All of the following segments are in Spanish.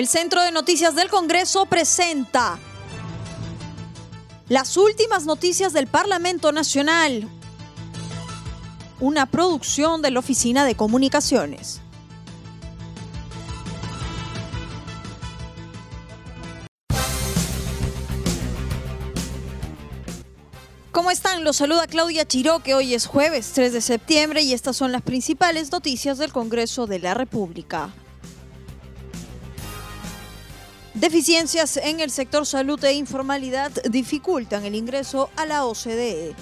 El Centro de Noticias del Congreso presenta las últimas noticias del Parlamento Nacional, una producción de la Oficina de Comunicaciones. ¿Cómo están? Los saluda Claudia Chiroque. Hoy es jueves 3 de septiembre y estas son las principales noticias del Congreso de la República. Deficiencias en el sector salud e informalidad dificultan el ingreso a la OCDE.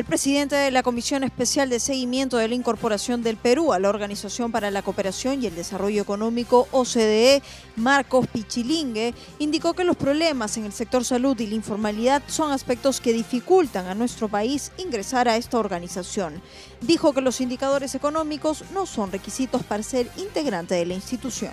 El presidente de la Comisión Especial de Seguimiento de la Incorporación del Perú a la Organización para la Cooperación y el Desarrollo Económico OCDE, Marcos Pichilingue, indicó que los problemas en el sector salud y la informalidad son aspectos que dificultan a nuestro país ingresar a esta organización. Dijo que los indicadores económicos no son requisitos para ser integrante de la institución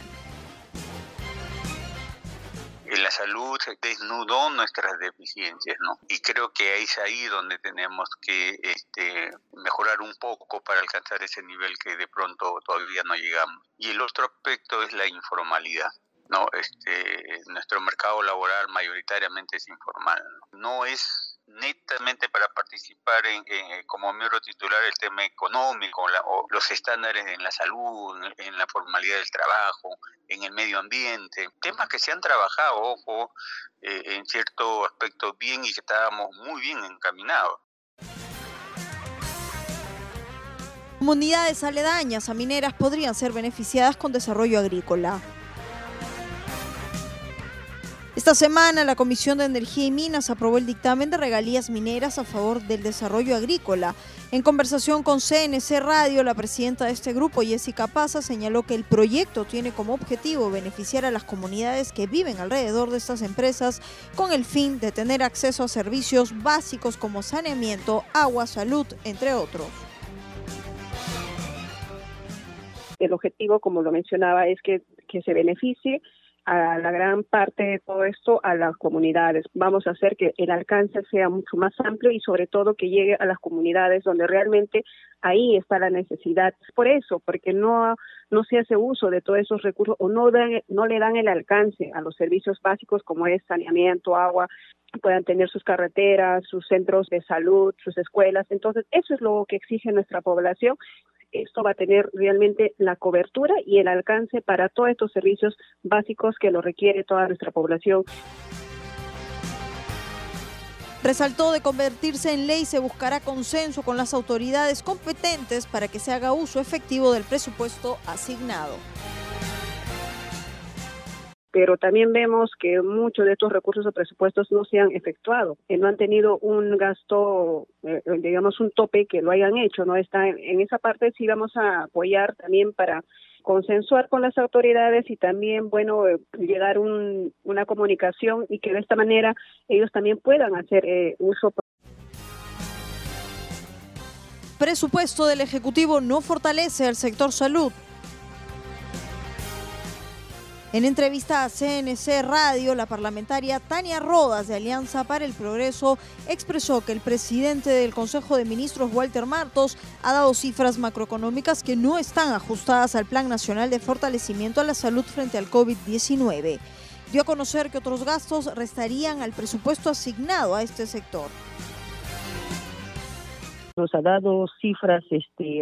la salud desnudó nuestras deficiencias, ¿no? Y creo que es ahí donde tenemos que este, mejorar un poco para alcanzar ese nivel que de pronto todavía no llegamos. Y el otro aspecto es la informalidad. No, este, nuestro mercado laboral mayoritariamente es informal. No es netamente para participar en, como miembro titular el tema económico, o los estándares en la salud, en, la formalidad del trabajo, en el medio ambiente, temas que se han trabajado, ojo, eh, en cierto aspecto bien y que estábamos muy bien encaminados. Comunidades aledañas a mineras podrían ser beneficiadas con desarrollo agrícola. Esta semana la Comisión de Energía y Minas aprobó el dictamen de regalías mineras a favor del desarrollo agrícola. En conversación con CNC Radio, la presidenta de este grupo, Jessica Paza, señaló que el proyecto tiene como objetivo beneficiar a las comunidades que viven alrededor de estas empresas con el fin de tener acceso a servicios básicos como saneamiento, agua, salud, entre otros. El objetivo, como lo mencionaba, es que, que se beneficie a la gran parte de todo esto a las comunidades. Vamos a hacer que el alcance sea mucho más amplio y sobre todo que llegue a las comunidades donde realmente ahí está la necesidad. Por eso, porque no, no se hace uso de todos esos recursos o no, dan, no le dan el alcance a los servicios básicos como es saneamiento, agua, puedan tener sus carreteras, sus centros de salud, sus escuelas. Entonces, eso es lo que exige nuestra población esto va a tener realmente la cobertura y el alcance para todos estos servicios básicos que lo requiere toda nuestra población. Resaltó de convertirse en ley se buscará consenso con las autoridades competentes para que se haga uso efectivo del presupuesto asignado pero también vemos que muchos de estos recursos o presupuestos no se han efectuado, que no han tenido un gasto, eh, digamos, un tope que lo hayan hecho, ¿no? Está en, esa parte sí vamos a apoyar también para consensuar con las autoridades y también, bueno, eh, llegar un, una comunicación y que de esta manera ellos también puedan hacer eh, uso. Presupuesto del Ejecutivo no fortalece al sector salud. En entrevista a CNC Radio, la parlamentaria Tania Rodas de Alianza para el Progreso expresó que el presidente del Consejo de Ministros, Walter Martos, ha dado cifras macroeconómicas que no están ajustadas al Plan Nacional de Fortalecimiento a la Salud frente al COVID-19. Dio a conocer que otros gastos restarían al presupuesto asignado a este sector. Nos ha dado cifras este,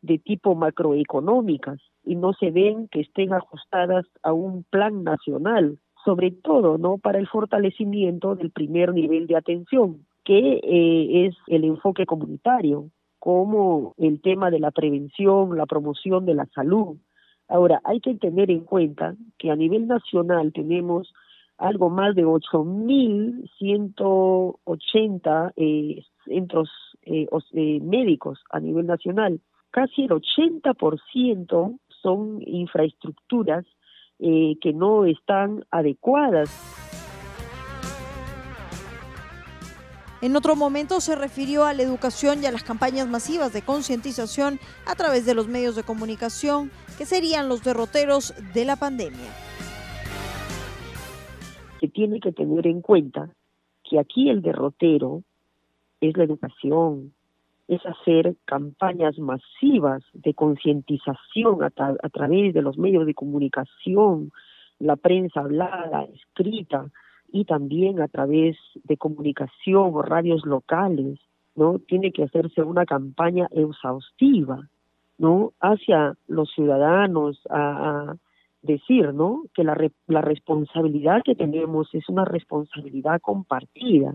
de tipo macroeconómicas y no se ven que estén ajustadas a un plan nacional, sobre todo no para el fortalecimiento del primer nivel de atención, que eh, es el enfoque comunitario, como el tema de la prevención, la promoción de la salud. Ahora, hay que tener en cuenta que a nivel nacional tenemos algo más de 8.180 eh, centros eh, eh, médicos a nivel nacional casi el 80% son infraestructuras eh, que no están adecuadas. En otro momento se refirió a la educación y a las campañas masivas de concientización a través de los medios de comunicación, que serían los derroteros de la pandemia. Se tiene que tener en cuenta que aquí el derrotero es la educación, es hacer campañas masivas de concientización a, a, través de los medios de comunicación, la prensa hablada, escrita, y también a través de comunicación o radios locales, ¿no? Tiene que hacerse una campaña exhaustiva, ¿no? Hacia los ciudadanos, a, decir, ¿no? Que la, la responsabilidad que tenemos es una responsabilidad compartida.